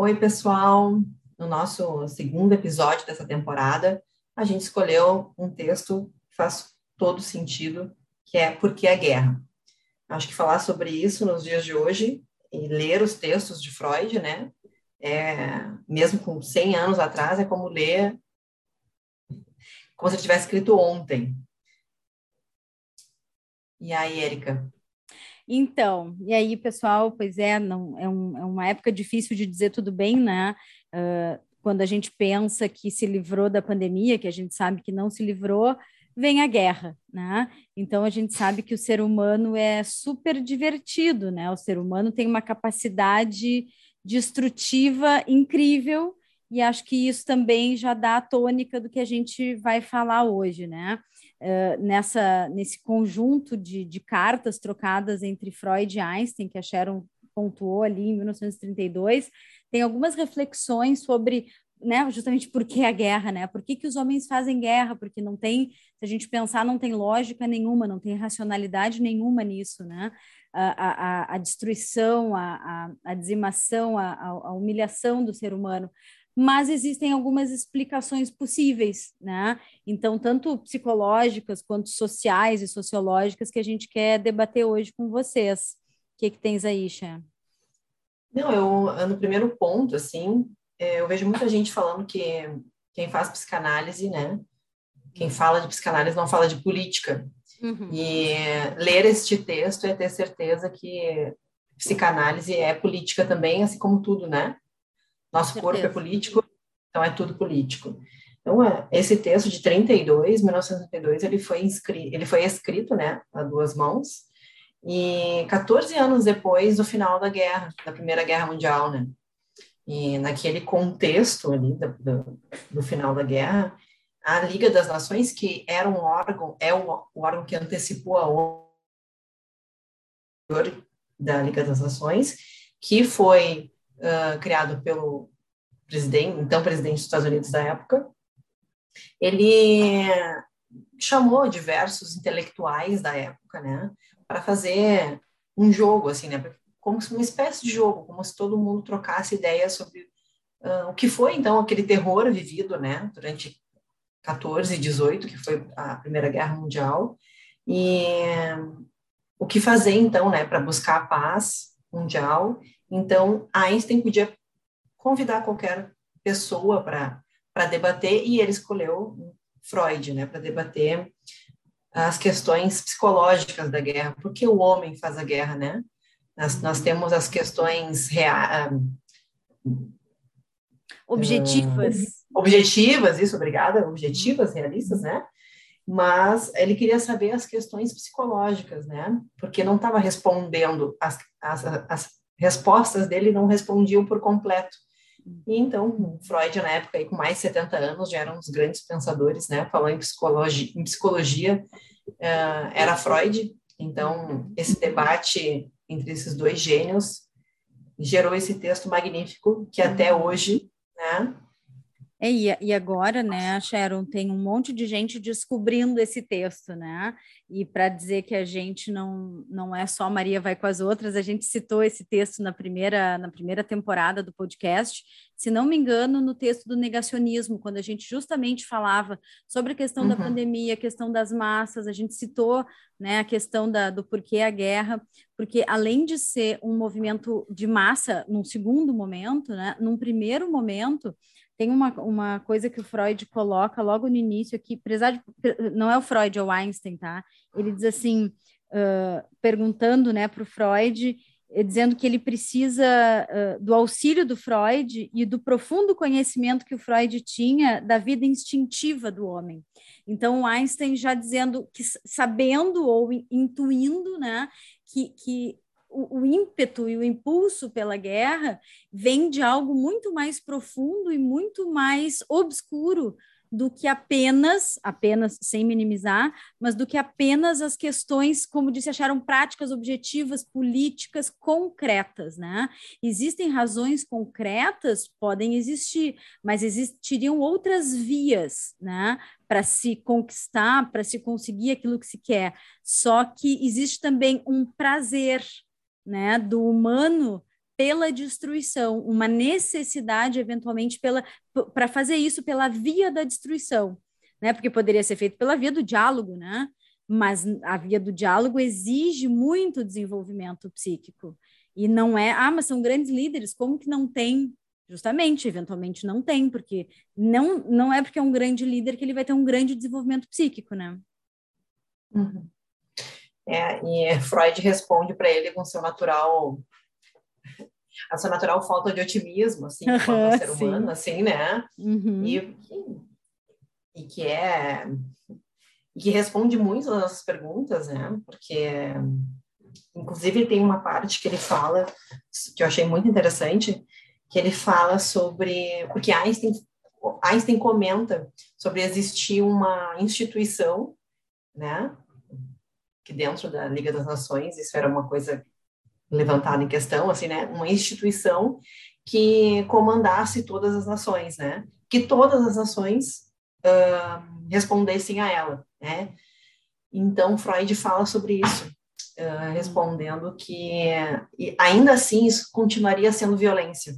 Oi, pessoal. No nosso segundo episódio dessa temporada, a gente escolheu um texto que faz todo sentido, que é Por que a Guerra? Acho que falar sobre isso nos dias de hoje e ler os textos de Freud, né, é, mesmo com 100 anos atrás, é como ler como se tivesse escrito ontem. E aí, Érica? Então, e aí, pessoal, pois é, não, é, um, é uma época difícil de dizer tudo bem, né? Uh, quando a gente pensa que se livrou da pandemia, que a gente sabe que não se livrou, vem a guerra, né? Então a gente sabe que o ser humano é super divertido, né? O ser humano tem uma capacidade destrutiva incrível e acho que isso também já dá a tônica do que a gente vai falar hoje, né? Nessa, nesse conjunto de, de cartas trocadas entre Freud e Einstein, que a Sharon pontuou ali em 1932, tem algumas reflexões sobre né, justamente por que a guerra, né? Por que, que os homens fazem guerra? Porque não tem, se a gente pensar, não tem lógica nenhuma, não tem racionalidade nenhuma nisso, né? A, a, a destruição, a, a, dizimação, a, a humilhação do ser humano mas existem algumas explicações possíveis, né? Então, tanto psicológicas quanto sociais e sociológicas que a gente quer debater hoje com vocês. O que, que tens aí, Xé? Não, eu, no primeiro ponto, assim, é, eu vejo muita gente falando que quem faz psicanálise, né? Quem fala de psicanálise não fala de política. Uhum. E ler este texto é ter certeza que psicanálise é política também, assim como tudo, né? Nosso corpo é político, então é tudo político. Então, é, esse texto de 32, 1932, ele foi, inscrito, ele foi escrito, né, a duas mãos, e 14 anos depois do final da guerra, da Primeira Guerra Mundial, né? E naquele contexto ali do, do, do final da guerra, a Liga das Nações, que era um órgão, é o, o órgão que antecipou a da Liga das Nações, que foi uh, criado pelo presidente, então presidente dos Estados Unidos da época, ele chamou diversos intelectuais da época, né, para fazer um jogo, assim, né, como uma espécie de jogo, como se todo mundo trocasse ideias sobre uh, o que foi, então, aquele terror vivido, né, durante 14 e 18, que foi a Primeira Guerra Mundial, e o que fazer, então, né, para buscar a paz mundial então, Einstein podia convidar qualquer pessoa para debater e ele escolheu Freud, né, para debater as questões psicológicas da guerra, por que o homem faz a guerra, né? Nós, nós temos as questões reais, objetivas. Uh, objetivas, isso, obrigada, objetivas, realistas, né? Mas ele queria saber as questões psicológicas, né? Porque não estava respondendo as, as, as respostas dele não respondiam por completo. E então, Freud, na época, aí, com mais de 70 anos, já era um dos grandes pensadores, né? Falando em psicologia, em psicologia uh, era Freud. Então, esse debate entre esses dois gênios gerou esse texto magnífico que até hoje, né? É, e agora, né, Sharon, tem um monte de gente descobrindo esse texto, né? E para dizer que a gente não, não é só Maria vai com as outras, a gente citou esse texto na primeira, na primeira temporada do podcast, se não me engano, no texto do negacionismo, quando a gente justamente falava sobre a questão uhum. da pandemia, a questão das massas, a gente citou né, a questão da, do porquê a guerra, porque além de ser um movimento de massa num segundo momento, né, num primeiro momento, tem uma, uma coisa que o Freud coloca logo no início aqui, apesar de, não é o Freud, é o Einstein, tá? Ele diz assim, uh, perguntando, né, para o Freud, eh, dizendo que ele precisa uh, do auxílio do Freud e do profundo conhecimento que o Freud tinha da vida instintiva do homem. Então, Einstein já dizendo que, sabendo ou intuindo, né, que, que o, o, ímpeto e o impulso pela guerra vem de algo muito mais profundo e muito mais obscuro do que apenas, apenas sem minimizar, mas do que apenas as questões, como disse, acharam práticas, objetivas, políticas concretas, né? Existem razões concretas, podem existir, mas existiriam outras vias, né? Para se conquistar, para se conseguir aquilo que se quer. Só que existe também um prazer, né, do humano pela destruição, uma necessidade, eventualmente, para fazer isso pela via da destruição, né? Porque poderia ser feito pela via do diálogo, né? Mas a via do diálogo exige muito desenvolvimento psíquico. E não é, ah, mas são grandes líderes, como que não tem? Justamente, eventualmente não tem, porque não, não é porque é um grande líder que ele vai ter um grande desenvolvimento psíquico, né? Uhum. É, e Freud responde para ele com seu natural a sua natural falta de otimismo, assim, como ser humano, assim, né? Uhum. E, e que é e que responde muito às nossas perguntas, né? Porque inclusive tem uma parte que ele fala que eu achei muito interessante, que ele fala sobre porque Einstein Einstein comenta sobre existir uma instituição, né? Que dentro da Liga das Nações isso era uma coisa levantada em questão, assim, né? Uma instituição que comandasse todas as nações, né? Que todas as nações uh, respondessem a ela, né? Então Freud fala sobre isso, uh, respondendo que ainda assim isso continuaria sendo violência,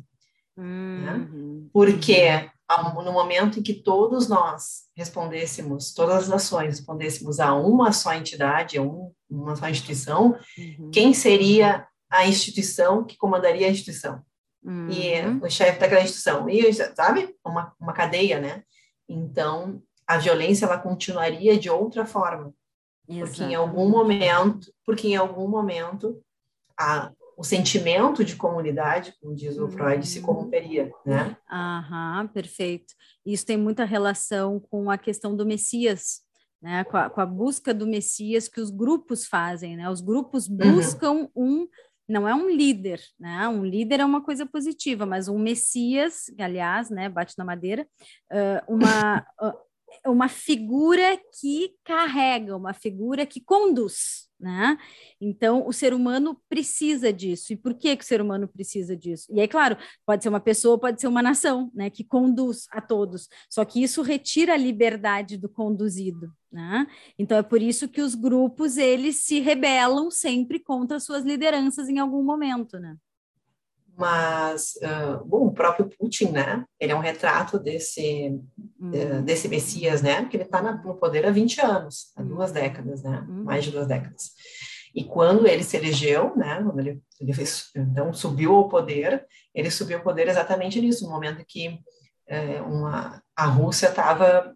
né? uhum. né? Porque no momento em que todos nós respondêssemos, todas as nações respondêssemos a uma só entidade, a um, uma só instituição, uhum. quem seria a instituição que comandaria a instituição. Uhum. E o chefe daquela instituição. E, sabe? Uma, uma cadeia, né? Então, a violência, ela continuaria de outra forma. Exatamente. Porque em algum momento, porque em algum momento, a, o sentimento de comunidade, como diz o Freud, se uhum. corromperia, né? Aham, perfeito. Isso tem muita relação com a questão do Messias, né? Com a, com a busca do Messias que os grupos fazem, né? Os grupos uhum. buscam uhum. um não é um líder, né? Um líder é uma coisa positiva, mas um Messias, aliás, né, bate na madeira, uma, uma figura que carrega, uma figura que conduz, né? Então, o ser humano precisa disso. E por que, que o ser humano precisa disso? E aí, claro, pode ser uma pessoa, pode ser uma nação, né? Que conduz a todos. Só que isso retira a liberdade do conduzido, né? Então, é por isso que os grupos, eles se rebelam sempre contra suas lideranças em algum momento, né? Mas, uh, bom, o próprio Putin, né? Ele é um retrato desse, uhum. uh, desse Messias, né? Porque ele está no poder há 20 anos, há duas décadas, né? Uhum. Mais de duas décadas. E quando ele se elegeu, né? Quando ele, ele fez, então subiu ao poder, ele subiu ao poder exatamente nisso, no momento que uh, uma, a Rússia estava,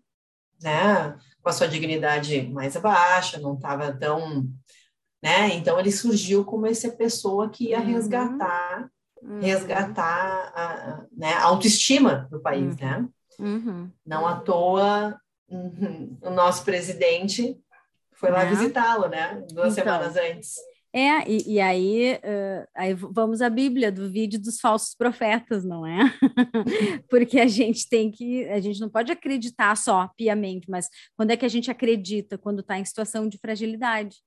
né? Com a sua dignidade mais baixa, não estava tão né? Então ele surgiu como essa pessoa que ia uhum. resgatar uhum. resgatar a, né, a autoestima do país, uhum. né? Uhum. Não à toa o nosso presidente foi lá é. visitá-lo, né? Duas então, semanas antes. É, e, e aí, uh, aí vamos à Bíblia do vídeo dos falsos profetas, não é? Porque a gente tem que, a gente não pode acreditar só piamente, mas quando é que a gente acredita? Quando está em situação de fragilidade.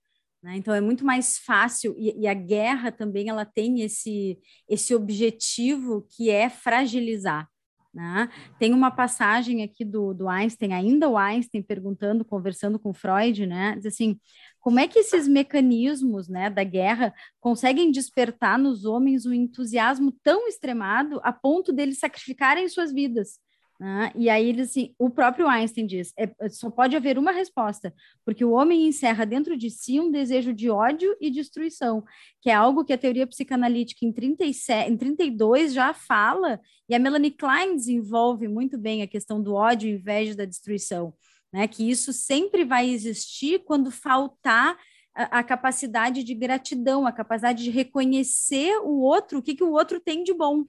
Né? Então é muito mais fácil e, e, a guerra também ela tem esse esse objetivo que é fragilizar. Né? Tem uma passagem aqui do, do Einstein, ainda o Einstein perguntando, conversando com Freud, né? Diz assim, como é que esses mecanismos né, da guerra conseguem despertar nos homens um entusiasmo tão extremado a ponto deles sacrificarem suas vidas? Né? E aí ele, assim, o próprio Einstein diz, é, só pode haver uma resposta, porque o homem encerra dentro de si um desejo de ódio e destruição, que é algo que a teoria psicanalítica em, 37, em 32 já fala, e a Melanie Klein desenvolve muito bem a questão do ódio, inveja da destruição, né? que isso sempre vai existir quando faltar a, a capacidade de gratidão, a capacidade de reconhecer o outro, o que, que o outro tem de bom.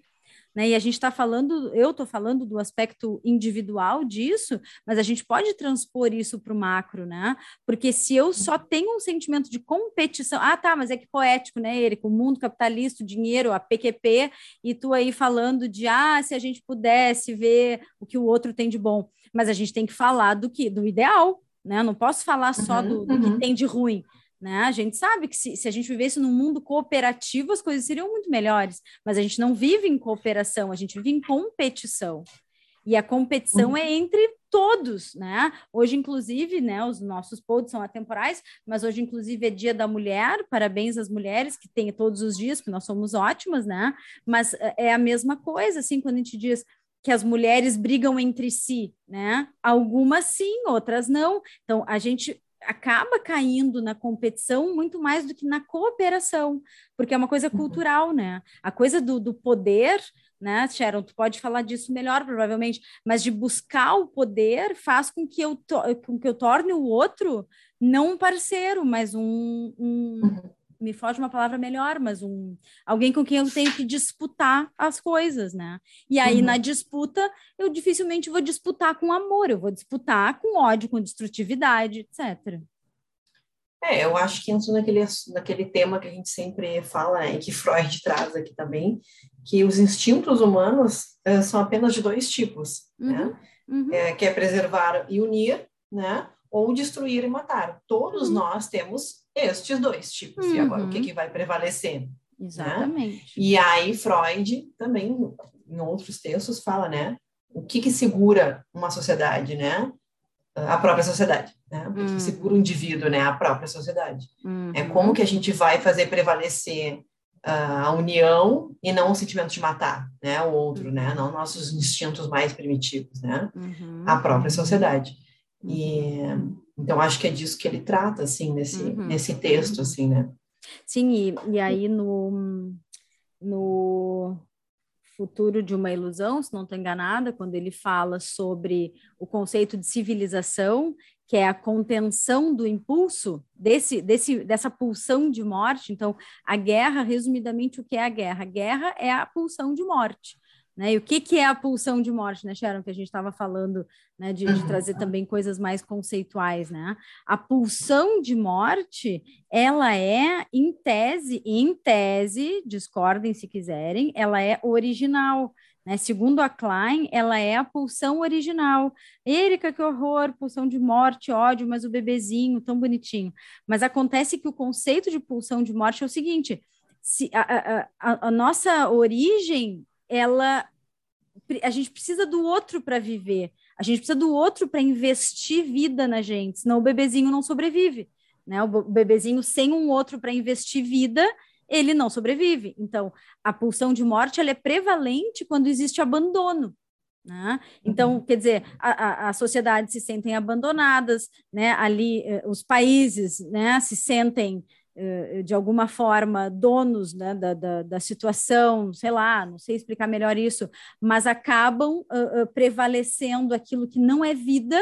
Né? E a gente está falando, eu estou falando do aspecto individual disso, mas a gente pode transpor isso para o macro, né? Porque se eu só tenho um sentimento de competição, ah, tá, mas é que poético, né, Eric? O mundo capitalista, o dinheiro, a PQP, e tu aí falando de ah, se a gente pudesse ver o que o outro tem de bom. Mas a gente tem que falar do que? Do ideal, né? Eu não posso falar só uhum, do, do uhum. que tem de ruim. Né? A gente sabe que se, se a gente vivesse num mundo cooperativo, as coisas seriam muito melhores, mas a gente não vive em cooperação, a gente vive em competição. E a competição uhum. é entre todos, né? Hoje, inclusive, né, os nossos pods são atemporais, mas hoje, inclusive, é dia da mulher, parabéns às mulheres que têm todos os dias, porque nós somos ótimas, né? Mas eh, é a mesma coisa, assim, quando a gente diz que as mulheres brigam entre si, né? Algumas sim, outras não. Então, a gente acaba caindo na competição muito mais do que na cooperação, porque é uma coisa uhum. cultural, né? A coisa do, do poder, né, Sharon? Tu pode falar disso melhor, provavelmente, mas de buscar o poder faz com que eu, to com que eu torne o outro não um parceiro, mas um, um, uhum me foge uma palavra melhor, mas um alguém com quem eu tenho que disputar as coisas, né? E aí uhum. na disputa eu dificilmente vou disputar com amor, eu vou disputar com ódio, com destrutividade, etc. É, eu acho que entra naquele, naquele tema que a gente sempre fala, né, e que Freud traz aqui também, que os instintos humanos uh, são apenas de dois tipos, né? uhum. né? Uhum. É, que é preservar e unir, né? Ou destruir e matar. Todos uhum. nós temos estes dois tipos. Uhum. E agora, o que, uhum. que vai prevalecer? Né? Exatamente. Né? E aí, Freud também, em outros textos, fala, né? O que, que segura uma sociedade, né? A própria sociedade, né? O que, que uhum. segura o indivíduo, né? A própria sociedade. Uhum. É como que a gente vai fazer prevalecer uh, a união e não o sentimento de matar, né? O outro, né? Não nossos instintos mais primitivos, né? Uhum. A própria sociedade. E então acho que é disso que ele trata assim nesse uhum. nesse texto assim, né? Sim, e, e aí no no futuro de uma ilusão, se não estou enganada, quando ele fala sobre o conceito de civilização, que é a contenção do impulso desse, desse, dessa pulsão de morte. Então, a guerra, resumidamente, o que é a guerra? A guerra é a pulsão de morte. Né? E o que, que é a pulsão de morte, né, Sharon? Que a gente estava falando né, de, de, trazer também coisas mais conceituais, né? A pulsão de morte, ela é, em tese, em tese, discordem se quiserem, ela é original. Né? Segundo a Klein, ela é a pulsão original. Érica, que horror, pulsão de morte, ódio, mas o bebezinho, tão bonitinho. Mas acontece que o conceito de pulsão de morte é o seguinte: se a, a, a nossa origem ela a gente precisa do outro para viver. A gente precisa do outro para investir vida na gente, senão o bebezinho não sobrevive. Né? O bebezinho sem um outro para investir vida, ele não sobrevive. Então, a pulsão de morte ela é prevalente quando existe abandono. Né? Então, uhum. quer dizer, a, a, a, sociedade se sentem abandonadas, né? ali eh, os países né, se sentem de alguma forma, donos né, da, da, da, situação, sei lá, não sei explicar melhor isso, mas acabam uh, uh, prevalecendo aquilo que não é vida,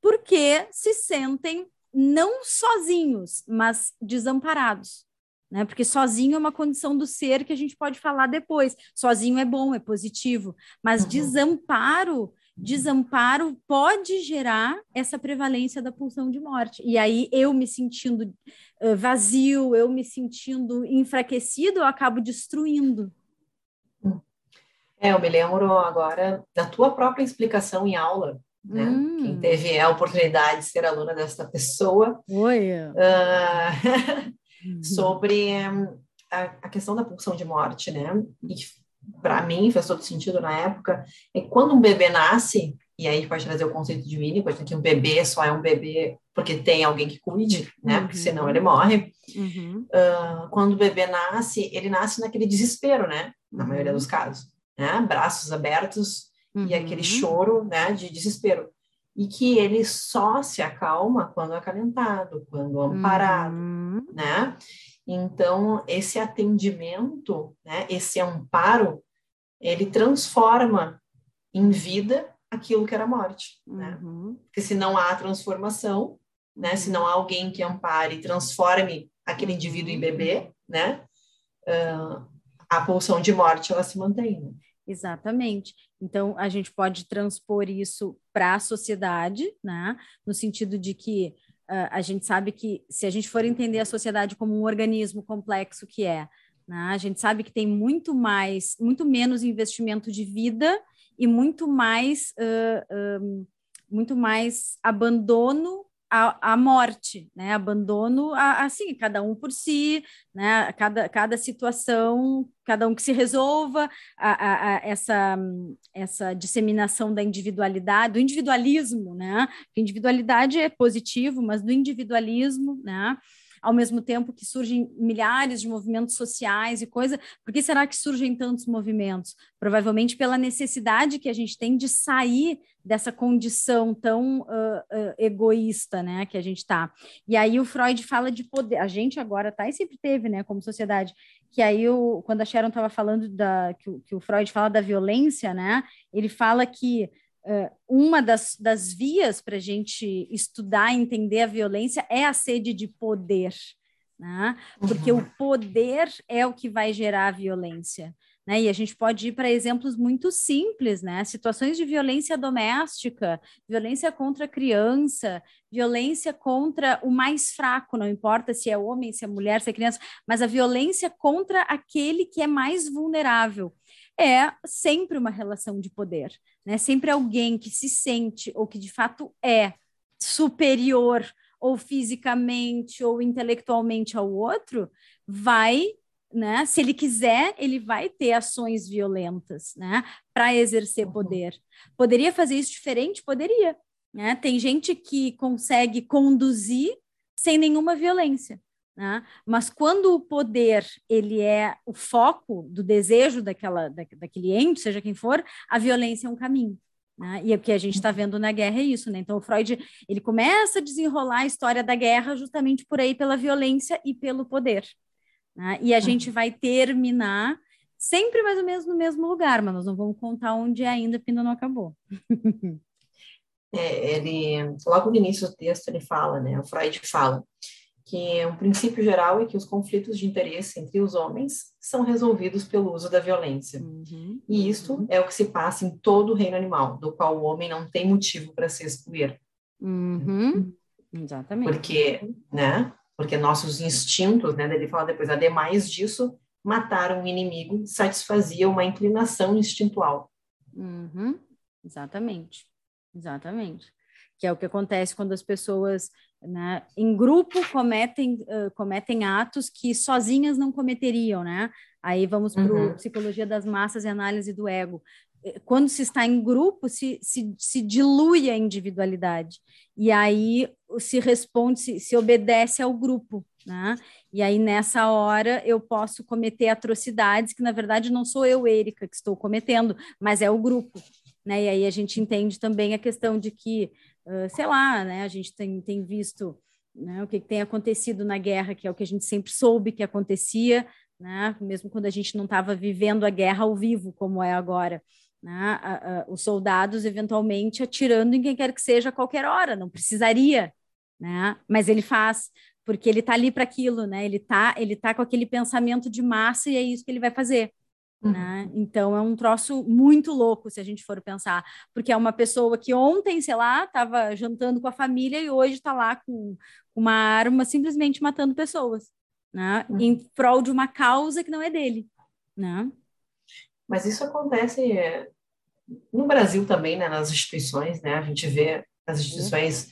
porque se sentem não sozinhos, mas desamparados. Né? Porque sozinho é uma condição do ser que a gente pode falar depois. Sozinho é bom, é positivo, mas uhum. desamparo desamparo pode gerar essa prevalência da pulsão de morte. E aí eu me sentindo uh, vazio, eu me sentindo enfraquecido, eu acabo destruindo. É, eu me lembro agora da tua própria explicação em aula, né? Hum. Quem teve a oportunidade de ser aluna desta pessoa. Oi. Uh, sobre um, a, a, questão da pulsão de morte, né? E para mim faz todo sentido na época, é quando um bebê nasce, e aí a gente pode trazer o conceito de Winnie, pode que um bebê só é um bebê porque tem alguém que cuide, né? Uhum. Porque senão ele morre. Uhum. Uh, quando o bebê nasce, ele nasce naquele desespero, né? Na uhum. maioria dos casos, né? Braços abertos e aquele uhum. choro, né? De desespero. E que ele só se acalma quando acalentado, quando amparado, uhum. né? Então, esse atendimento, né, esse amparo, ele transforma em vida aquilo que era morte, né? Uhum. Porque se não há transformação, né, se não há alguém que ampare e transforme aquele indivíduo em bebê, né, uh, a pulsão de morte ela se mantém. Né? Exatamente. Então, a gente pode transpor isso para a sociedade, né? no sentido de que uh, a gente sabe que se a gente for entender a sociedade como um organismo complexo que é, né, a gente sabe que tem muito mais, muito menos investimento de vida e muito mais, uh, muito mais abandono a, a morte, né? Abandono, a, assim, cada um por si, né? Cada, cada situação, cada um que se resolva, a, a, essa, essa disseminação da individualidade, do individualismo, né? Individualidade é positivo, mas do individualismo, né? Ao mesmo tempo que surgem milhares de movimentos sociais e coisa. Por que será que surgem tantos movimentos? Provavelmente pela necessidade que a gente tem de sair dessa condição tão uh, uh, egoísta, né, que a gente está. E aí o Freud fala de poder. A gente agora tá e sempre teve, né, como sociedade. Que aí o, quando a Sharon estava falando da que o, que o Freud fala da violência, né, ele fala que uma das, das vias para a gente estudar e entender a violência é a sede de poder, né? porque uhum. o poder é o que vai gerar a violência. Né? E a gente pode ir para exemplos muito simples, né? Situações de violência doméstica, violência contra a criança, violência contra o mais fraco, não importa se é homem, se é mulher, se é criança, mas a violência contra aquele que é mais vulnerável é sempre uma relação de poder, né? Sempre alguém que se sente ou que de fato é superior ou fisicamente ou intelectualmente ao outro, vai, né? Se ele quiser, ele vai ter ações violentas, né? Para exercer uhum. poder. Poderia fazer isso diferente? Poderia. Né? Tem gente que consegue conduzir sem nenhuma violência. Né? Mas quando o poder ele é o foco do desejo daquela, da, daquele ente, seja quem for, a violência é um caminho. Né? E o que a gente está vendo na guerra é isso, né? Então o Freud ele começa a desenrolar a história da guerra justamente por aí pela violência e pelo poder. Né? E a gente vai terminar sempre mais ou menos no mesmo lugar, mas nós não vamos contar onde é ainda, porque ainda não acabou. é, ele logo no início do texto ele fala, né? O Freud fala que um princípio geral é que os conflitos de interesse entre os homens são resolvidos pelo uso da violência. Uhum. E isto uhum. é o que se passa em todo o reino animal, do qual o homem não tem motivo para se excluir. Uhum. Exatamente. Porque, né? Porque nossos instintos, né? Ele fala depois, ademais disso, matar um inimigo satisfazia uma inclinação instintual. Uhum. Exatamente. Exatamente. Que é o que acontece quando as pessoas né, em grupo cometem, uh, cometem atos que sozinhas não cometeriam, né? Aí vamos para uhum. psicologia das massas e análise do ego. Eh, quando se está em grupo, se, se, se dilui a individualidade. E aí se responde, se, se obedece ao grupo. Né? E aí, nessa hora, eu posso cometer atrocidades que, na verdade, não sou eu, Érica, que estou cometendo, mas é o grupo. Né? E aí a gente entende também a questão de que uh, sei lá, né, a gente tem, tem visto né, o que tem acontecido na guerra, que é o que a gente sempre soube que acontecia, né, mesmo quando a gente não estava vivendo a guerra ao vivo, como é agora. Né, os soldados eventualmente atirando em quem quer que seja a qualquer hora, não precisaria, né, mas ele faz, porque ele está ali para aquilo, né, ele está ele tá com aquele pensamento de massa e é isso que ele vai fazer. Uhum. Né? Então é um troço muito louco se a gente for pensar, porque é uma pessoa que ontem, sei lá, estava jantando com a família e hoje está lá com uma arma simplesmente matando pessoas, né? Uhum. Em prol de uma causa que não é dele, né? Mas isso acontece é, no Brasil também, né? Nas instituições, né? A gente vê as instituições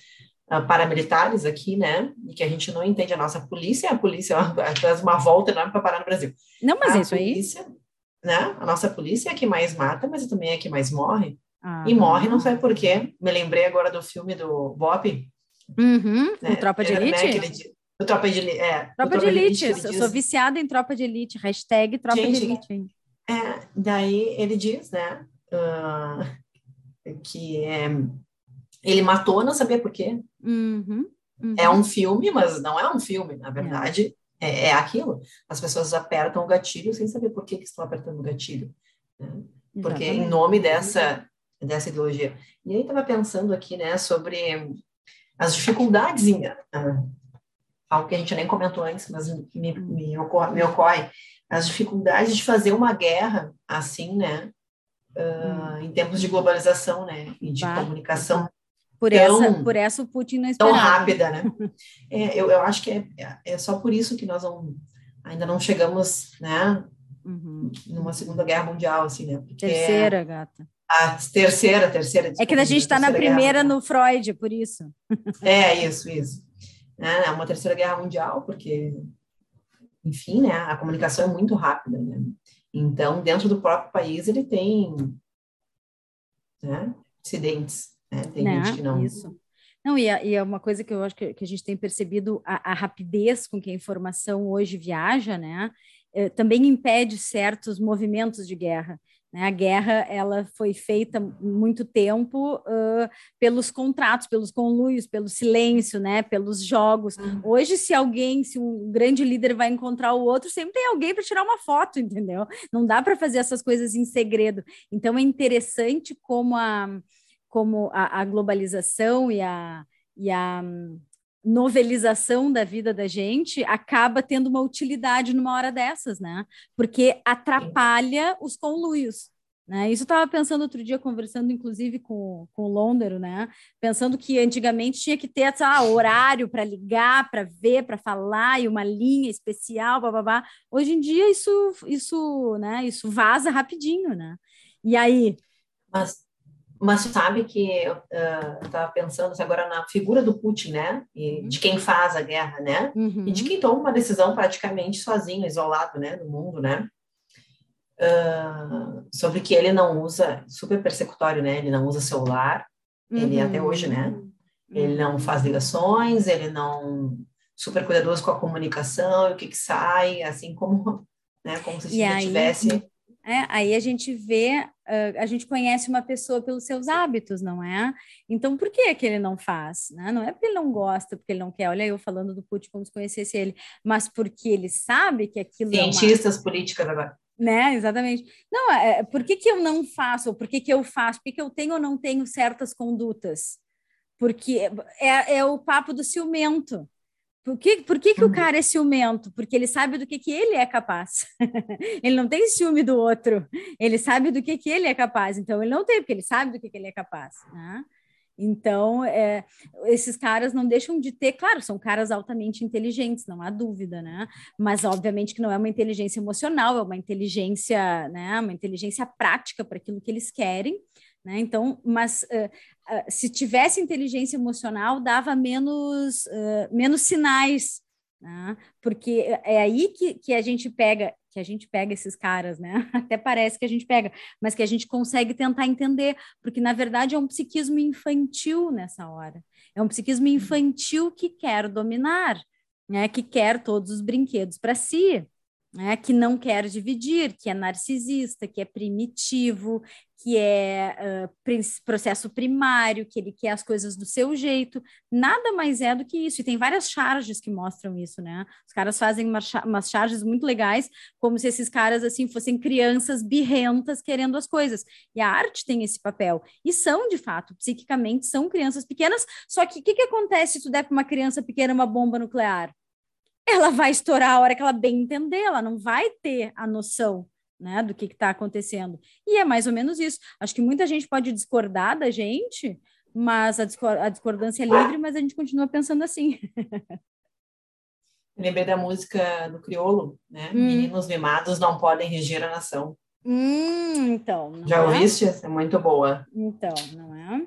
uhum. paramilitares aqui, né? E que a gente não entende a nossa polícia, a polícia faz uma volta enorme para parar no Brasil. Não, mas a isso polícia, aí né? A nossa polícia é a que mais mata, mas também é a que mais morre. Ah, e morre, não sei porquê. Me lembrei agora do filme do Bop. Uhum, né? Tropa de Elite. Né? Aquele, o Tropa de, é, tropa tropa de Elite. elite eu diz... sou viciada em Tropa de Elite. Hashtag Tropa Gente, de Elite. É, daí ele diz, né? Uh, que é, ele matou, não sabia por quê. Uhum, uhum. É um filme, mas não é um filme, na verdade é, é aquilo. As pessoas apertam o gatilho sem saber por que, que estão apertando o gatilho. Né? Porque Exatamente. em nome dessa, dessa ideologia. E aí estava pensando aqui, né, sobre as dificuldades em uh, algo que a gente nem comentou antes, mas me, me, ocorre, me ocorre as dificuldades de fazer uma guerra assim, né, uh, em tempos de globalização, né, e de comunicação por, tão, essa, por essa o Putin não esperava. Tão rápida, né? é, eu, eu acho que é, é só por isso que nós não, ainda não chegamos, né? Uhum. Numa Segunda Guerra Mundial, assim, né? Porque, Terceira, gata. A terceira, terceira. é que a gente está na primeira guerra. no Freud, por isso. É, isso, isso. É, é uma terceira guerra mundial, porque, enfim, né, a comunicação é muito rápida, né? Então, dentro do próprio país, ele tem né, incidentes, né? Tem né? gente que não... Isso. Não, e, é uma coisa que eu acho que, que a gente tem percebido, a, a, rapidez com que a informação hoje viaja, né, é, também impede certos movimentos de guerra. Né? A guerra ela foi feita muito tempo uh, pelos contratos, pelos conluios, pelo silêncio, né? pelos jogos. Uhum. Hoje, se alguém, se um grande líder vai encontrar o outro, sempre tem alguém para tirar uma foto, entendeu? Não dá para fazer essas coisas em segredo. Então é interessante como a, como a, a globalização e a, e a novelização da vida da gente acaba tendo uma utilidade numa hora dessas, né? Porque atrapalha os conluios. Né? Isso eu estava pensando outro dia, conversando inclusive com, com o Londero, né? Pensando que antigamente tinha que ter lá, horário para ligar, para ver, para falar, e uma linha especial, babá. Hoje em dia isso, isso, né? Isso vaza rapidinho, né? E aí. Mas mas sabe que eu uh, estava pensando assim, agora na figura do Putin, né? E uhum. de quem faz a guerra, né? Uhum. E de quem toma uma decisão praticamente sozinho, isolado, né? No mundo, né? Uh, sobre que ele não usa, super persecutório, né? Ele não usa celular, uhum. ele até hoje, né? Ele não faz ligações, ele não super cuidadoso com a comunicação, o que que sai, assim como, né? Como se tivesse é, aí a gente vê, a gente conhece uma pessoa pelos seus hábitos, não é? Então, por que que ele não faz? Né? Não é porque ele não gosta, porque ele não quer. Olha, eu falando do Putin como se conhecesse ele, mas porque ele sabe que aquilo Cientistas é uma... políticos agora. Né, exatamente. Não, é, por que, que eu não faço, ou por que, que eu faço, por que, que eu tenho ou não tenho certas condutas? Porque é, é o papo do ciumento. Por que, por que, que uhum. o cara é ciumento? Porque ele sabe do que, que ele é capaz. ele não tem ciúme do outro. Ele sabe do que, que ele é capaz. Então, ele não tem, porque ele sabe do que, que ele é capaz. Né? Então, é, esses caras não deixam de ter, claro, são caras altamente inteligentes, não há dúvida, né? Mas, obviamente, que não é uma inteligência emocional, é uma inteligência, né? Uma inteligência prática para aquilo que eles querem. Né? Então, mas uh, uh, se tivesse inteligência emocional, dava menos, uh, menos sinais, né? porque é aí que, que a gente pega que a gente pega esses caras, né? Até parece que a gente pega, mas que a gente consegue tentar entender, porque na verdade é um psiquismo infantil nessa hora. É um psiquismo infantil que quer dominar, né? Que quer todos os brinquedos para si né, que não quer dividir, que é narcisista, que é primitivo, que é uh, processo primário, que ele quer as coisas do seu jeito, nada mais é do que isso. E tem várias charges que mostram isso, né? Os caras fazem uma, umas charges muito legais, como se esses caras assim fossem crianças birrentas querendo as coisas. E a arte tem esse papel. E são, de fato, psiquicamente, são crianças pequenas. Só que o que, que acontece se tu der para uma criança pequena uma bomba nuclear? Ela vai estourar a hora que ela bem entender, ela não vai ter a noção né, do que está acontecendo. E é mais ou menos isso. Acho que muita gente pode discordar da gente, mas a, a discordância é livre, mas a gente continua pensando assim. lembrei da música do Criolo, né? Hum. Meninos mimados não podem reger a nação. Hum, então. Já é? ouviste? É muito boa. Então, não é?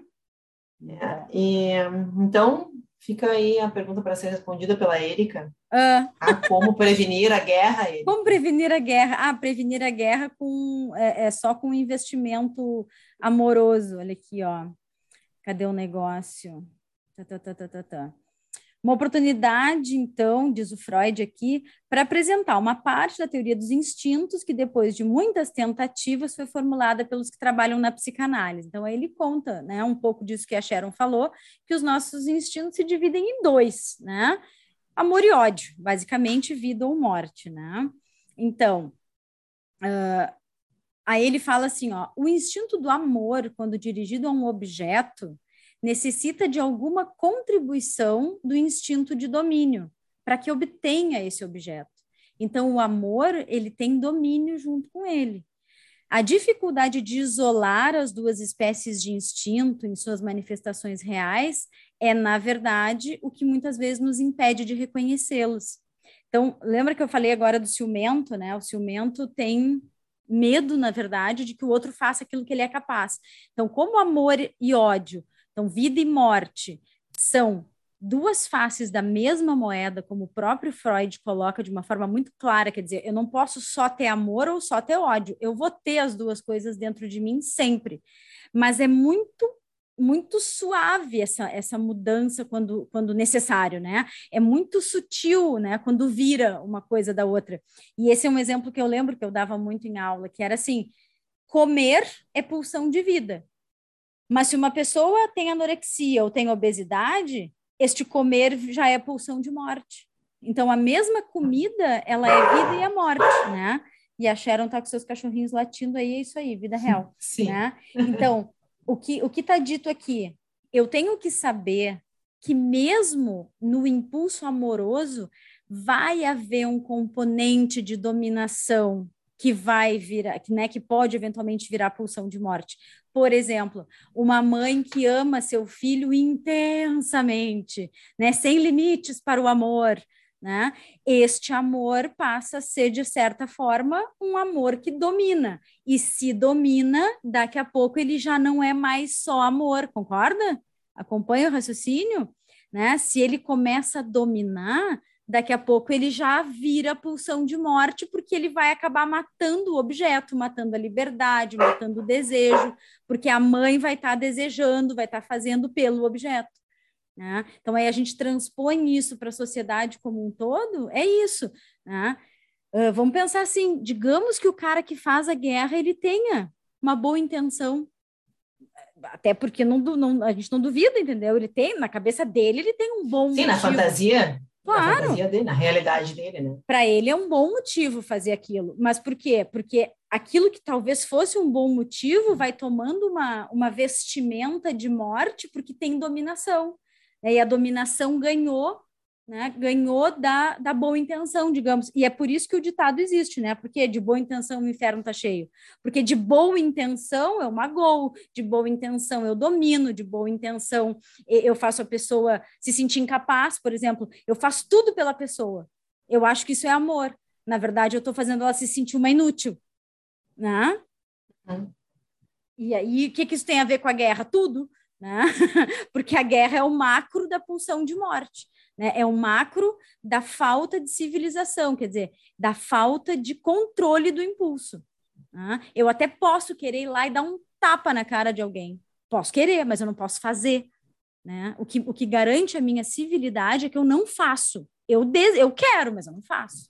é. E, então, Fica aí a pergunta para ser respondida pela Érica. Ah. ah. como prevenir a guerra? Érica? Como prevenir a guerra? Ah, prevenir a guerra com é, é, só com investimento amoroso. Olha aqui, ó. Cadê o negócio? Tá, tá, tá, tá, tá, tá. Uma oportunidade, então, diz o Freud aqui, para apresentar uma parte da teoria dos instintos que, depois de muitas tentativas, foi formulada pelos que trabalham na psicanálise. Então, aí ele conta né, um pouco disso que a Sharon falou, que os nossos instintos se dividem em dois, né? Amor e ódio, basicamente vida ou morte, né? Então, uh, aí ele fala assim, ó, o instinto do amor, quando dirigido a um objeto, necessita de alguma contribuição do instinto de domínio para que obtenha esse objeto. Então, o amor, ele tem domínio junto com ele. A dificuldade de isolar as duas espécies de instinto em suas manifestações reais é, na verdade, o que muitas vezes nos impede de reconhecê-los. Então, lembra que eu falei agora do ciumento, né? O ciumento tem medo, na verdade, de que o outro faça aquilo que ele é capaz. Então, como amor e ódio, então vida e morte são duas faces da mesma moeda, como o próprio Freud coloca de uma forma muito clara, quer dizer, eu não posso só ter amor ou só ter ódio, eu vou ter as duas coisas dentro de mim sempre. Mas é muito muito suave essa, essa mudança quando, quando necessário, né? É muito sutil, né? Quando vira uma coisa da outra. E esse é um exemplo que eu lembro que eu dava muito em aula, que era assim: comer é pulsão de vida. Mas se uma pessoa tem anorexia ou tem obesidade, este comer já é pulsão de morte. Então, a mesma comida, ela é vida e a morte, né? E a Sharon tá com seus cachorrinhos latindo aí, é isso aí, vida real, Sim. né? Então, o que o que está dito aqui? Eu tenho que saber que mesmo no impulso amoroso vai haver um componente de dominação que vai virar, né, que pode eventualmente virar pulsão de morte. Por exemplo, uma mãe que ama seu filho intensamente, né, sem limites para o amor, né? Este amor passa a ser, de certa forma, um amor que domina. E se domina, daqui a pouco ele já não é mais só amor, concorda? Acompanha o raciocínio? Né? Se ele começa a dominar, daqui a pouco ele já vira pulsão de morte, porque ele vai acabar matando o objeto, matando a liberdade, matando o desejo, porque a mãe vai estar tá desejando, vai estar tá fazendo pelo objeto. Né? Então, aí a gente transpõe isso para a sociedade como um todo, é isso. Né? Uh, vamos pensar assim: digamos que o cara que faz a guerra ele tenha uma boa intenção, até porque não, não, a gente não duvida, entendeu? Ele tem, na cabeça dele, ele tem um bom Sim, motivo. na fantasia. Claro. Dele, na realidade dele, né? Para ele é um bom motivo fazer aquilo. Mas por quê? Porque aquilo que talvez fosse um bom motivo vai tomando uma, uma vestimenta de morte porque tem dominação. Né? E a dominação ganhou, né? ganhou da, da boa intenção, digamos. E é por isso que o ditado existe, né? Porque de boa intenção o inferno está cheio. Porque de boa intenção eu magoo, de boa intenção eu domino, de boa intenção eu faço a pessoa se sentir incapaz, por exemplo. Eu faço tudo pela pessoa. Eu acho que isso é amor. Na verdade, eu estou fazendo ela se sentir uma inútil. Né? E aí, o que, que isso tem a ver com a guerra? Tudo né? Porque a guerra é o macro da pulsão de morte, né? É o macro da falta de civilização, quer dizer, da falta de controle do impulso. Né? Eu até posso querer ir lá e dar um tapa na cara de alguém, posso querer, mas eu não posso fazer. Né? O, que, o que garante a minha civilidade é que eu não faço. Eu, des, eu quero, mas eu não faço.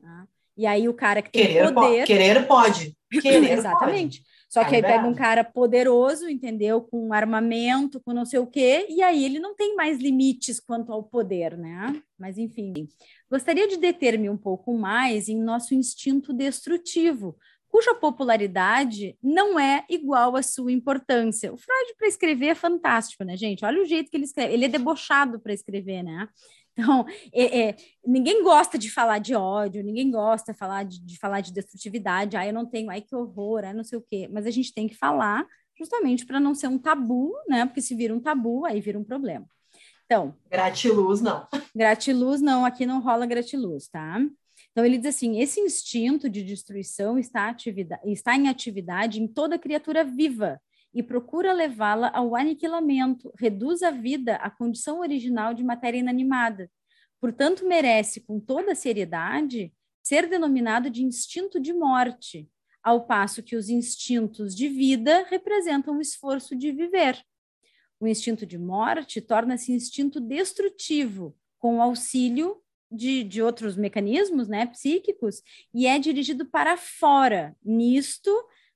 Né? E aí o cara que tem querer poder. Po querer pode. Querer Exatamente. Pode. Só que é aí pega um cara poderoso, entendeu? Com armamento, com não sei o quê, e aí ele não tem mais limites quanto ao poder, né? Mas enfim, gostaria de deter-me um pouco mais em nosso instinto destrutivo, cuja popularidade não é igual à sua importância. O Freud para escrever é fantástico, né, gente? Olha o jeito que ele escreve. Ele é debochado para escrever, né? Então, é, é, ninguém gosta de falar de ódio, ninguém gosta de falar de, de falar de destrutividade. Ah, eu não tenho, ai que horror, ai não sei o quê. Mas a gente tem que falar justamente para não ser um tabu, né? Porque se vira um tabu, aí vira um problema. Então. Gratiluz, não. Gratiluz, não, aqui não rola gratiluz, tá? Então, ele diz assim: esse instinto de destruição está, atividade, está em atividade em toda criatura viva, e procura levá-la ao aniquilamento, reduz a vida à condição original de matéria inanimada. Portanto, merece, com toda seriedade, ser denominado de instinto de morte, ao passo que os instintos de vida representam o esforço de viver. O instinto de morte torna-se instinto destrutivo, com auxílio de, de outros mecanismos né, psíquicos, e é dirigido para fora. Nisto,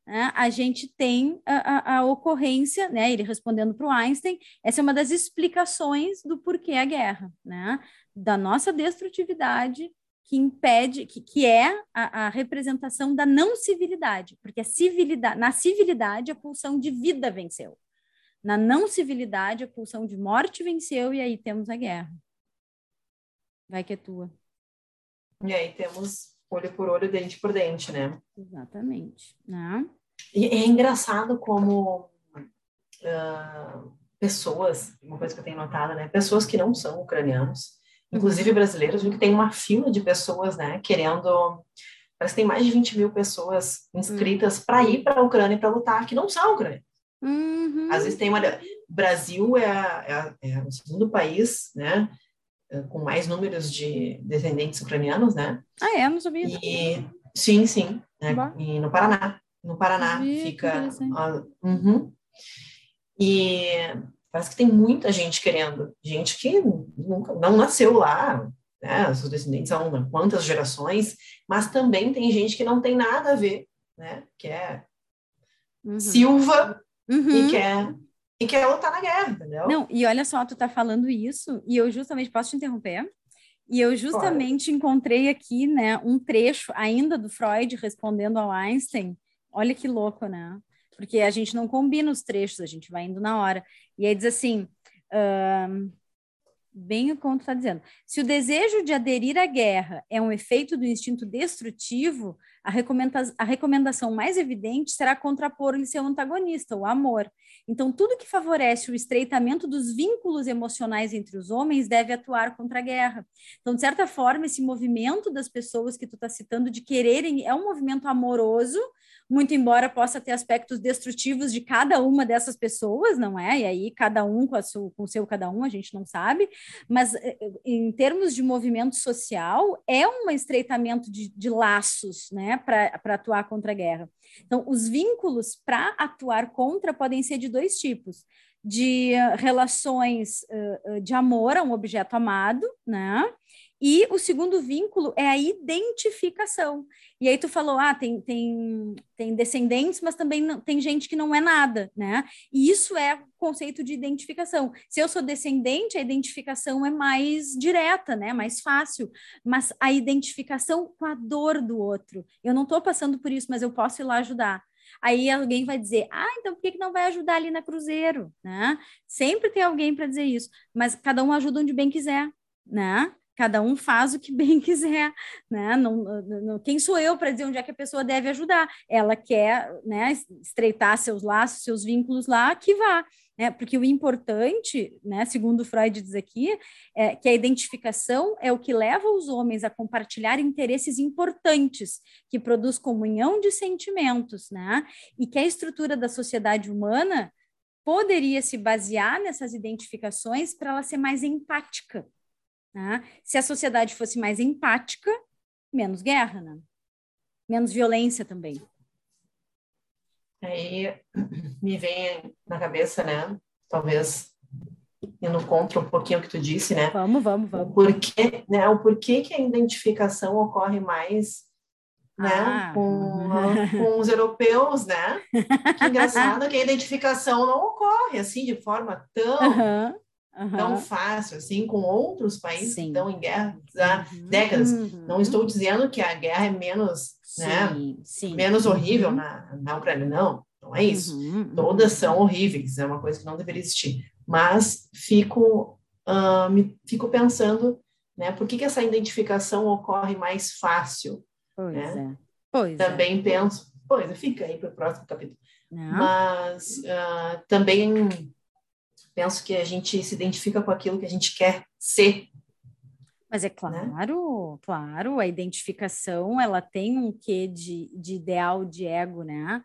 né, a gente tem a, a, a ocorrência, né, ele respondendo para o Einstein, essa é uma das explicações do porquê a guerra, né, da nossa destrutividade que impede, que, que é a, a, representação da não civilidade, porque a civilidade, na civilidade a pulsão de vida venceu, na não civilidade a pulsão de morte venceu e aí temos a guerra. Vai que é tua. E aí temos olho por olho, dente por dente, né? Exatamente. Né? E é engraçado como uh, pessoas, uma coisa que eu tenho notado, né? Pessoas que não são ucranianos, inclusive uhum. brasileiros, que tem uma fila de pessoas, né, querendo parece que tem mais de 20 mil pessoas inscritas uhum. para ir para a Ucrânia para lutar, que não são Ucrânia. Uhum. Às vezes tem uma. Brasil é, é, é, o segundo país, né? Com mais números de descendentes ucranianos, né? Ah, é? Não sabia. E, sim, sim. Né? E no Paraná. No Paraná fica. uhum. E parece que tem muita gente querendo. Gente que nunca, não nasceu lá, né? Seus descendentes são quantas gerações, mas também tem gente que não tem nada a ver, né? Que é uhum. Silva uhum. e quer e quer lutar na guerra, entendeu? Não, e olha só, tu tá falando isso, e eu justamente posso te interromper? E eu justamente encontrei aqui, né, um trecho ainda do Freud respondendo ao Einstein. Olha que louco, né? Porque a gente não combina os trechos, a gente vai indo na hora. E aí diz assim: uh, bem o que está dizendo. Se o desejo de aderir à guerra é um efeito do instinto destrutivo, a, recomenda a recomendação mais evidente será contrapor-lhe seu antagonista, o amor. Então, tudo que favorece o estreitamento dos vínculos emocionais entre os homens deve atuar contra a guerra. Então, de certa forma, esse movimento das pessoas que tu está citando de quererem é um movimento amoroso, muito embora possa ter aspectos destrutivos de cada uma dessas pessoas, não é? E aí, cada um com, sua, com o seu cada um, a gente não sabe, mas eh, eh, em termos de movimento social, é um estreitamento de, de laços, né, para atuar contra a guerra. Então, os vínculos para atuar contra podem ser de dois tipos de relações uh, de amor a um objeto amado, né? E o segundo vínculo é a identificação. E aí tu falou, ah, tem, tem, tem descendentes, mas também não, tem gente que não é nada, né? E isso é o conceito de identificação. Se eu sou descendente, a identificação é mais direta, né? Mais fácil. Mas a identificação com a dor do outro. Eu não estou passando por isso, mas eu posso ir lá ajudar. Aí alguém vai dizer, ah, então por que, que não vai ajudar ali na Cruzeiro, né? Sempre tem alguém para dizer isso, mas cada um ajuda onde bem quiser, né? cada um faz o que bem quiser, né? Não, não, quem sou eu para dizer onde é que a pessoa deve ajudar? Ela quer, né, estreitar seus laços, seus vínculos lá, que vá, né? Porque o importante, né, segundo Freud diz aqui, é que a identificação é o que leva os homens a compartilhar interesses importantes, que produz comunhão de sentimentos, né? E que a estrutura da sociedade humana poderia se basear nessas identificações para ela ser mais empática, né? Se a sociedade fosse mais empática, menos guerra, né? menos violência também. Aí me vem na cabeça, né? Talvez indo contra um pouquinho o que tu disse, né? Vamos, vamos, vamos. O porquê, né? O porquê que a identificação ocorre mais né? Ah. Com, com os europeus, né? Que engraçado que a identificação não ocorre assim de forma tão uhum uhum. tão fácil assim com outros países Sim. que estão em guerra há uhum. décadas. Uhum. Não estou dizendo que a guerra é menos, né, Sim. né, Sim. menos horrível uhum. na, na Ucrânia, não. Não é isso. Uhum. Todas são horríveis, é uma coisa que não deveria existir. Mas fico, uh, me, fico pensando, né, por que, que essa identificação ocorre mais fácil? Pois né? é. Pois também é. penso, pois fica aí para o próximo capítulo. Não. Mas uh, também penso que a gente se identifica com aquilo que a gente quer ser. Mas é claro, né? claro, a identificação ela tem um quê de, de ideal de ego, né?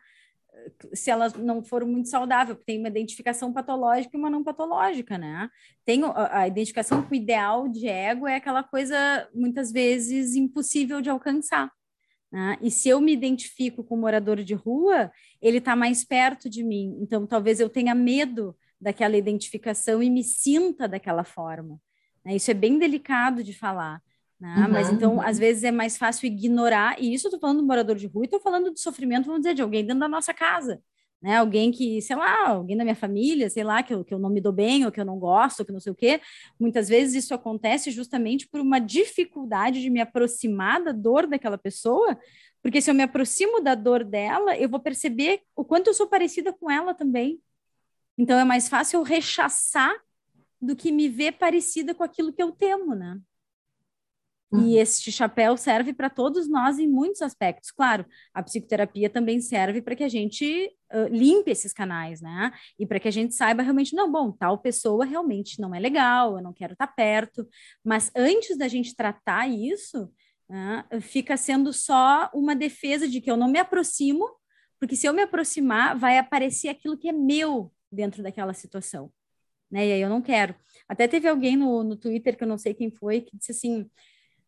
Se ela não for muito saudável, tem uma identificação patológica e uma não patológica, né? Tem a, a identificação com o ideal de ego é aquela coisa muitas vezes impossível de alcançar. Né? E se eu me identifico com um morador de rua, ele está mais perto de mim. Então, talvez eu tenha medo daquela identificação e me sinta daquela forma. Né? Isso é bem delicado de falar. Né? Uhum, Mas então, às vezes, é mais fácil ignorar, e isso eu estou falando do morador de rua e estou falando de sofrimento, vamos dizer, de alguém dentro da nossa casa. Né? Alguém que, sei lá, alguém da minha família, sei lá, que eu, que eu não me dou bem, ou que eu não gosto, ou que não sei o quê. Muitas vezes isso acontece justamente por uma dificuldade de me aproximar da dor daquela pessoa, porque se eu me aproximo da dor dela, eu vou perceber o quanto eu sou parecida com ela também. Então é mais fácil eu rechaçar do que me ver parecida com aquilo que eu temo, né? Uhum. E este chapéu serve para todos nós em muitos aspectos. Claro, a psicoterapia também serve para que a gente uh, limpe esses canais, né? E para que a gente saiba realmente, não, bom, tal pessoa realmente não é legal, eu não quero estar tá perto. Mas antes da gente tratar isso, né, fica sendo só uma defesa de que eu não me aproximo, porque se eu me aproximar, vai aparecer aquilo que é meu dentro daquela situação. Né? E aí eu não quero. Até teve alguém no, no Twitter, que eu não sei quem foi, que disse assim: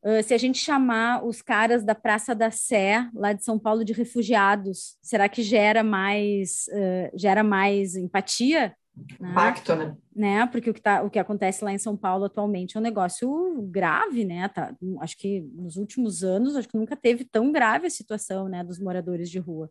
Uh, se a gente chamar os caras da Praça da Sé, lá de São Paulo, de refugiados, será que gera mais, uh, gera mais empatia? Né? Impacto, né? né? Porque o que, tá, o que acontece lá em São Paulo atualmente é um negócio grave, né? Tá, acho que nos últimos anos, acho que nunca teve tão grave a situação né, dos moradores de rua.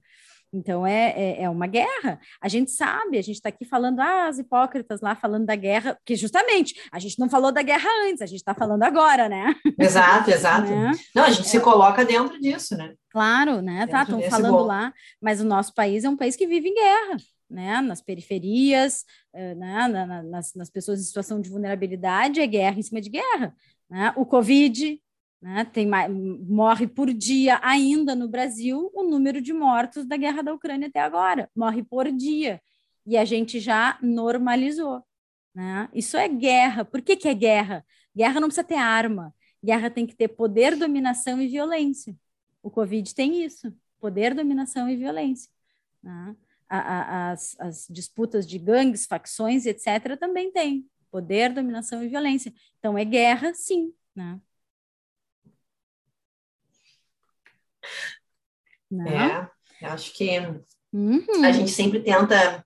Então é, é, é, uma guerra. A gente sabe, a gente está aqui falando, ah, as hipócritas lá falando da guerra, porque justamente a gente não falou da guerra antes, a gente está falando agora, né? Exato, exato. né? Não, a gente é. se coloca dentro disso, né? Claro, né? Tá, dentro tá, estão falando bolo. lá, mas o nosso país é um país que vive em guerra. Né, nas periferias, eh, né, na, na, nas, nas pessoas em situação de vulnerabilidade, é guerra em cima de guerra. Né? O Covid, né? Tem mais, morre por dia ainda no Brasil o número de mortos da guerra da Ucrânia até agora. Morre por dia. E a gente já normalizou. Né? Isso é guerra. Por que, que é guerra? Guerra não precisa ter arma. Guerra tem que ter poder, dominação e violência. O Covid tem isso: poder, dominação e violência. Né? As, as disputas de gangues, facções, etc., também tem poder, dominação e violência. Então, é guerra, sim. Né? Né? É, acho que uhum. a gente sempre tenta,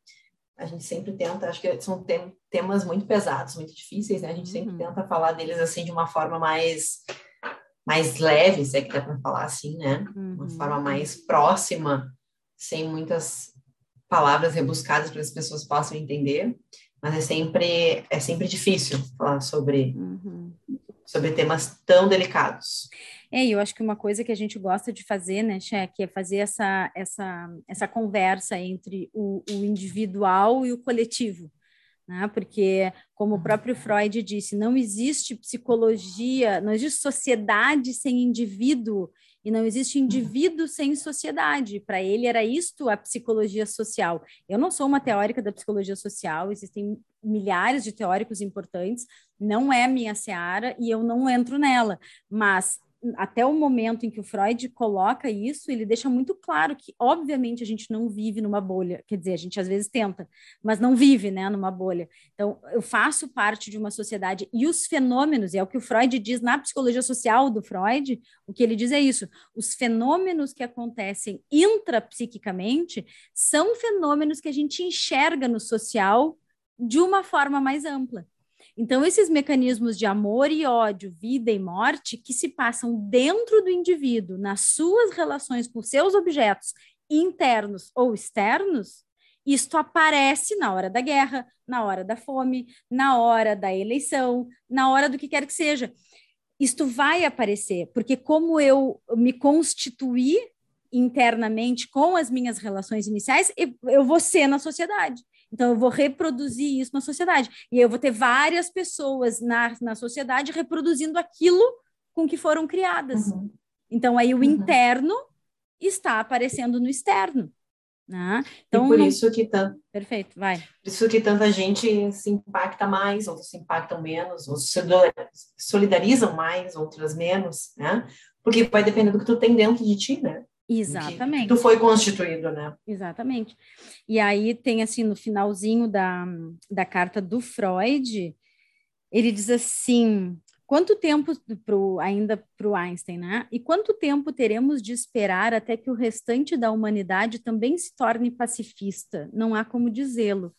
a gente sempre tenta, acho que são tem, temas muito pesados, muito difíceis, né? A gente uhum. sempre tenta falar deles assim de uma forma mais mais leve, se é que dá para falar assim, né? Uhum. Uma forma mais próxima, sem muitas palavras rebuscadas para as pessoas possam entender, mas é sempre é sempre difícil falar sobre uhum. sobre temas tão delicados. É, eu acho que uma coisa que a gente gosta de fazer, né, Cheque, é fazer essa, essa, essa conversa entre o, o individual e o coletivo. Né? Porque, como o próprio Freud disse, não existe psicologia, não existe sociedade sem indivíduo e não existe indivíduo sem sociedade. Para ele era isto a psicologia social. Eu não sou uma teórica da psicologia social, existem milhares de teóricos importantes, não é minha seara e eu não entro nela, mas até o momento em que o Freud coloca isso, ele deixa muito claro que, obviamente, a gente não vive numa bolha. Quer dizer, a gente às vezes tenta, mas não vive, né, numa bolha. Então, eu faço parte de uma sociedade e os fenômenos, e é o que o Freud diz na psicologia social do Freud, o que ele diz é isso: os fenômenos que acontecem intrapsiquicamente são fenômenos que a gente enxerga no social de uma forma mais ampla. Então, esses mecanismos de amor e ódio, vida e morte, que se passam dentro do indivíduo, nas suas relações com seus objetos internos ou externos, isto aparece na hora da guerra, na hora da fome, na hora da eleição, na hora do que quer que seja. Isto vai aparecer, porque como eu me constituí internamente com as minhas relações iniciais, eu vou ser na sociedade. Então, eu vou reproduzir isso na sociedade. E eu vou ter várias pessoas na, na sociedade reproduzindo aquilo com que foram criadas. Uhum. Então, aí o uhum. interno está aparecendo no externo. Né? Então, e por isso que tanto. Perfeito, vai. Por isso que tanta gente se impacta mais, outros se impactam menos, outros se solidarizam mais, outras menos, né? Porque vai depender do que tu tem dentro de ti, né? Exatamente. Tu foi constituído, né? Exatamente. E aí tem assim, no finalzinho da, da carta do Freud, ele diz assim: quanto tempo pro, ainda para o Einstein, né? E quanto tempo teremos de esperar até que o restante da humanidade também se torne pacifista? Não há como dizê-lo.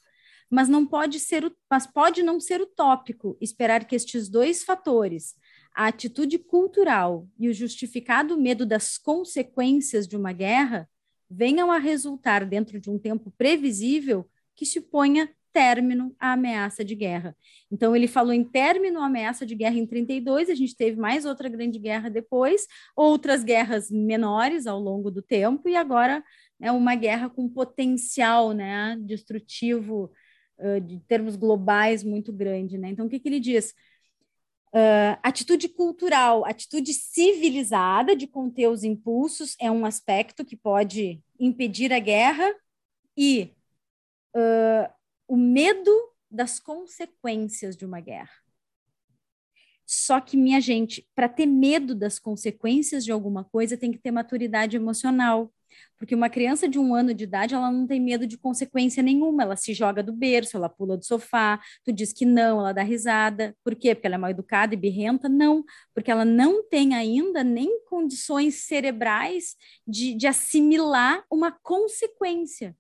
Mas não pode ser, mas pode não ser utópico esperar que estes dois fatores, a atitude cultural e o justificado medo das consequências de uma guerra venham a resultar dentro de um tempo previsível que se ponha término à ameaça de guerra. Então, ele falou em término à ameaça de guerra em 32, a gente teve mais outra grande guerra depois, outras guerras menores ao longo do tempo, e agora é uma guerra com potencial né, destrutivo uh, de termos globais muito grande. Né? Então, o que, que ele diz? Uh, atitude cultural, atitude civilizada de conter os impulsos é um aspecto que pode impedir a guerra e uh, o medo das consequências de uma guerra. Só que, minha gente, para ter medo das consequências de alguma coisa, tem que ter maturidade emocional. Porque uma criança de um ano de idade, ela não tem medo de consequência nenhuma. Ela se joga do berço, ela pula do sofá, tu diz que não, ela dá risada. Por quê? Porque ela é mal educada e birrenta? Não, porque ela não tem ainda nem condições cerebrais de, de assimilar uma consequência.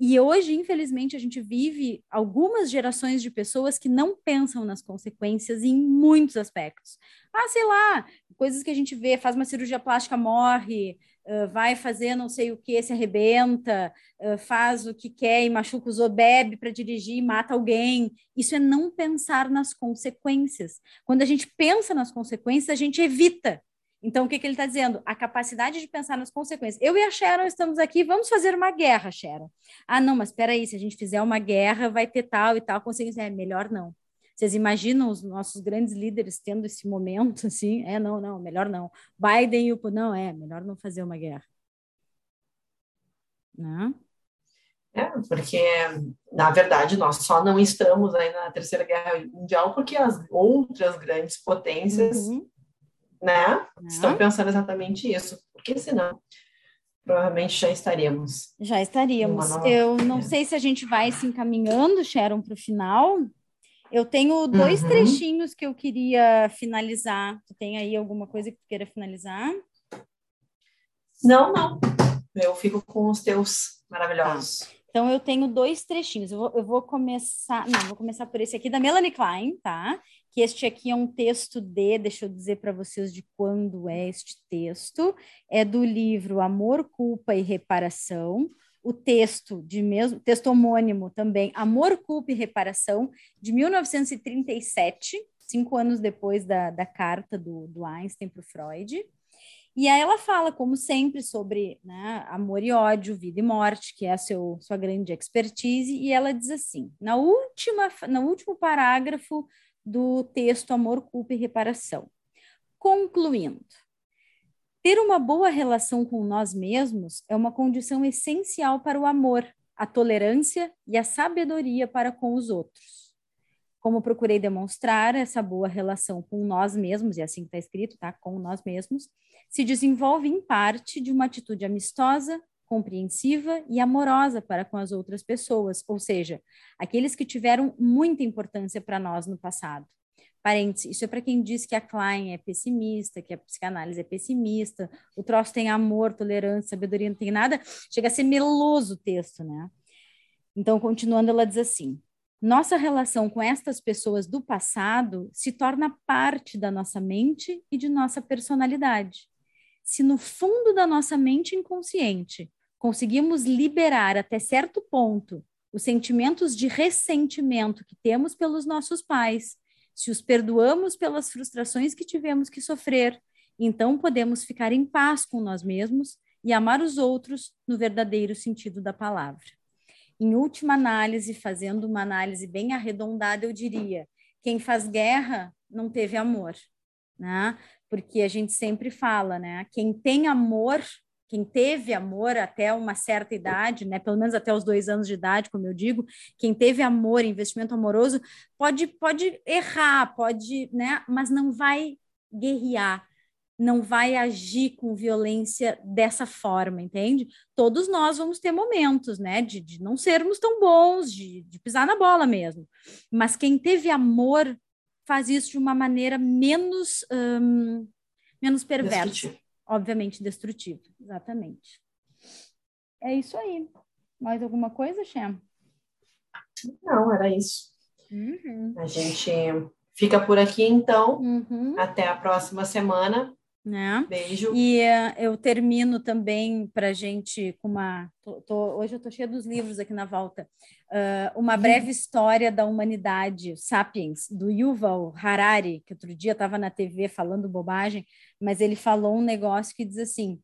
E hoje, infelizmente, a gente vive algumas gerações de pessoas que não pensam nas consequências em muitos aspectos. Ah, sei lá, coisas que a gente vê, faz uma cirurgia plástica, morre, vai fazer não sei o que, se arrebenta, uh, faz o que quer e machuca os bebe para dirigir mata alguém. Isso é não pensar nas consequências. Quando a gente pensa nas consequências, a gente evita então, o que, que ele está dizendo? A capacidade de pensar nas consequências. Eu e a Sharon estamos aqui, vamos fazer uma guerra, Sharon. Ah, não, mas espera aí, se a gente fizer uma guerra, vai ter tal e tal consequência. É melhor não. Vocês imaginam os nossos grandes líderes tendo esse momento assim? É, não, não, melhor não. Biden e o. Não, é, melhor não fazer uma guerra. Não? É, porque, na verdade, nós só não estamos aí na Terceira Guerra Mundial porque as outras grandes potências uhum né? Estão pensando exatamente isso, porque senão provavelmente já estaríamos. Já estaríamos. Eu não sei se a gente vai se encaminhando, Sharon, para o final. Eu tenho dois uhum. trechinhos que eu queria finalizar. Tu tem aí alguma coisa que tu queira finalizar? Não, não. Eu fico com os teus maravilhosos. Tá. Então, eu tenho dois trechinhos. Eu vou, eu vou começar. Não, vou começar por esse aqui da Melanie Klein, tá? que este aqui é um texto de, deixa eu dizer para vocês de quando é este texto, é do livro Amor, Culpa e Reparação, o texto de mesmo, texto homônimo também, Amor, Culpa e Reparação, de 1937, cinco anos depois da, da carta do, do Einstein para o Freud. E aí ela fala, como sempre, sobre né, amor e ódio, vida e morte, que é a seu, sua grande expertise, e ela diz assim, na última, no último parágrafo do texto Amor, Culpa e Reparação. Concluindo, ter uma boa relação com nós mesmos é uma condição essencial para o amor, a tolerância e a sabedoria para com os outros. Como procurei demonstrar, essa boa relação com nós mesmos, e assim está escrito, tá? Com nós mesmos, se desenvolve em parte de uma atitude amistosa, compreensiva e amorosa para com as outras pessoas, ou seja, aqueles que tiveram muita importância para nós no passado. Parênteses, isso é para quem diz que a Klein é pessimista, que a psicanálise é pessimista, o troço tem amor, tolerância, sabedoria, não tem nada, chega a ser meloso o texto, né? Então, continuando, ela diz assim: nossa relação com estas pessoas do passado se torna parte da nossa mente e de nossa personalidade. Se no fundo da nossa mente inconsciente conseguimos liberar até certo ponto os sentimentos de ressentimento que temos pelos nossos pais, se os perdoamos pelas frustrações que tivemos que sofrer, então podemos ficar em paz com nós mesmos e amar os outros no verdadeiro sentido da palavra. Em última análise, fazendo uma análise bem arredondada, eu diria: quem faz guerra não teve amor, né? Porque a gente sempre fala, né? Quem tem amor quem teve amor até uma certa idade, né, pelo menos até os dois anos de idade, como eu digo, quem teve amor, investimento amoroso, pode, pode errar, pode, né, mas não vai guerrear, não vai agir com violência dessa forma, entende? Todos nós vamos ter momentos, né, de, de não sermos tão bons, de, de pisar na bola mesmo, mas quem teve amor faz isso de uma maneira menos, hum, menos perversa obviamente destrutivo. Exatamente. É isso aí. Mais alguma coisa, Shem? Não, era isso. Uhum. A gente fica por aqui, então. Uhum. Até a próxima semana. Né? Beijo. E uh, eu termino também para gente com uma. Tô, tô, hoje eu estou cheia dos livros aqui na volta. Uh, uma breve história da humanidade, Sapiens, do Yuval Harari, que outro dia estava na TV falando bobagem, mas ele falou um negócio que diz assim: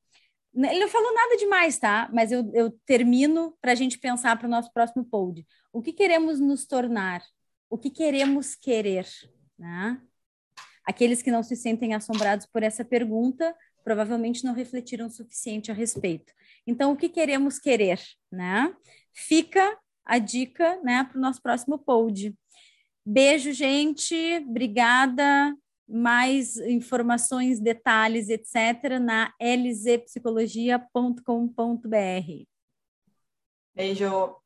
ele não falou nada demais, tá? Mas eu, eu termino para a gente pensar para o nosso próximo pod. O que queremos nos tornar? O que queremos querer? Né? Aqueles que não se sentem assombrados por essa pergunta provavelmente não refletiram o suficiente a respeito. Então, o que queremos querer? Né? Fica a dica né, para o nosso próximo pod. Beijo, gente. Obrigada. Mais informações, detalhes, etc., na lzpsicologia.com.br. Beijo.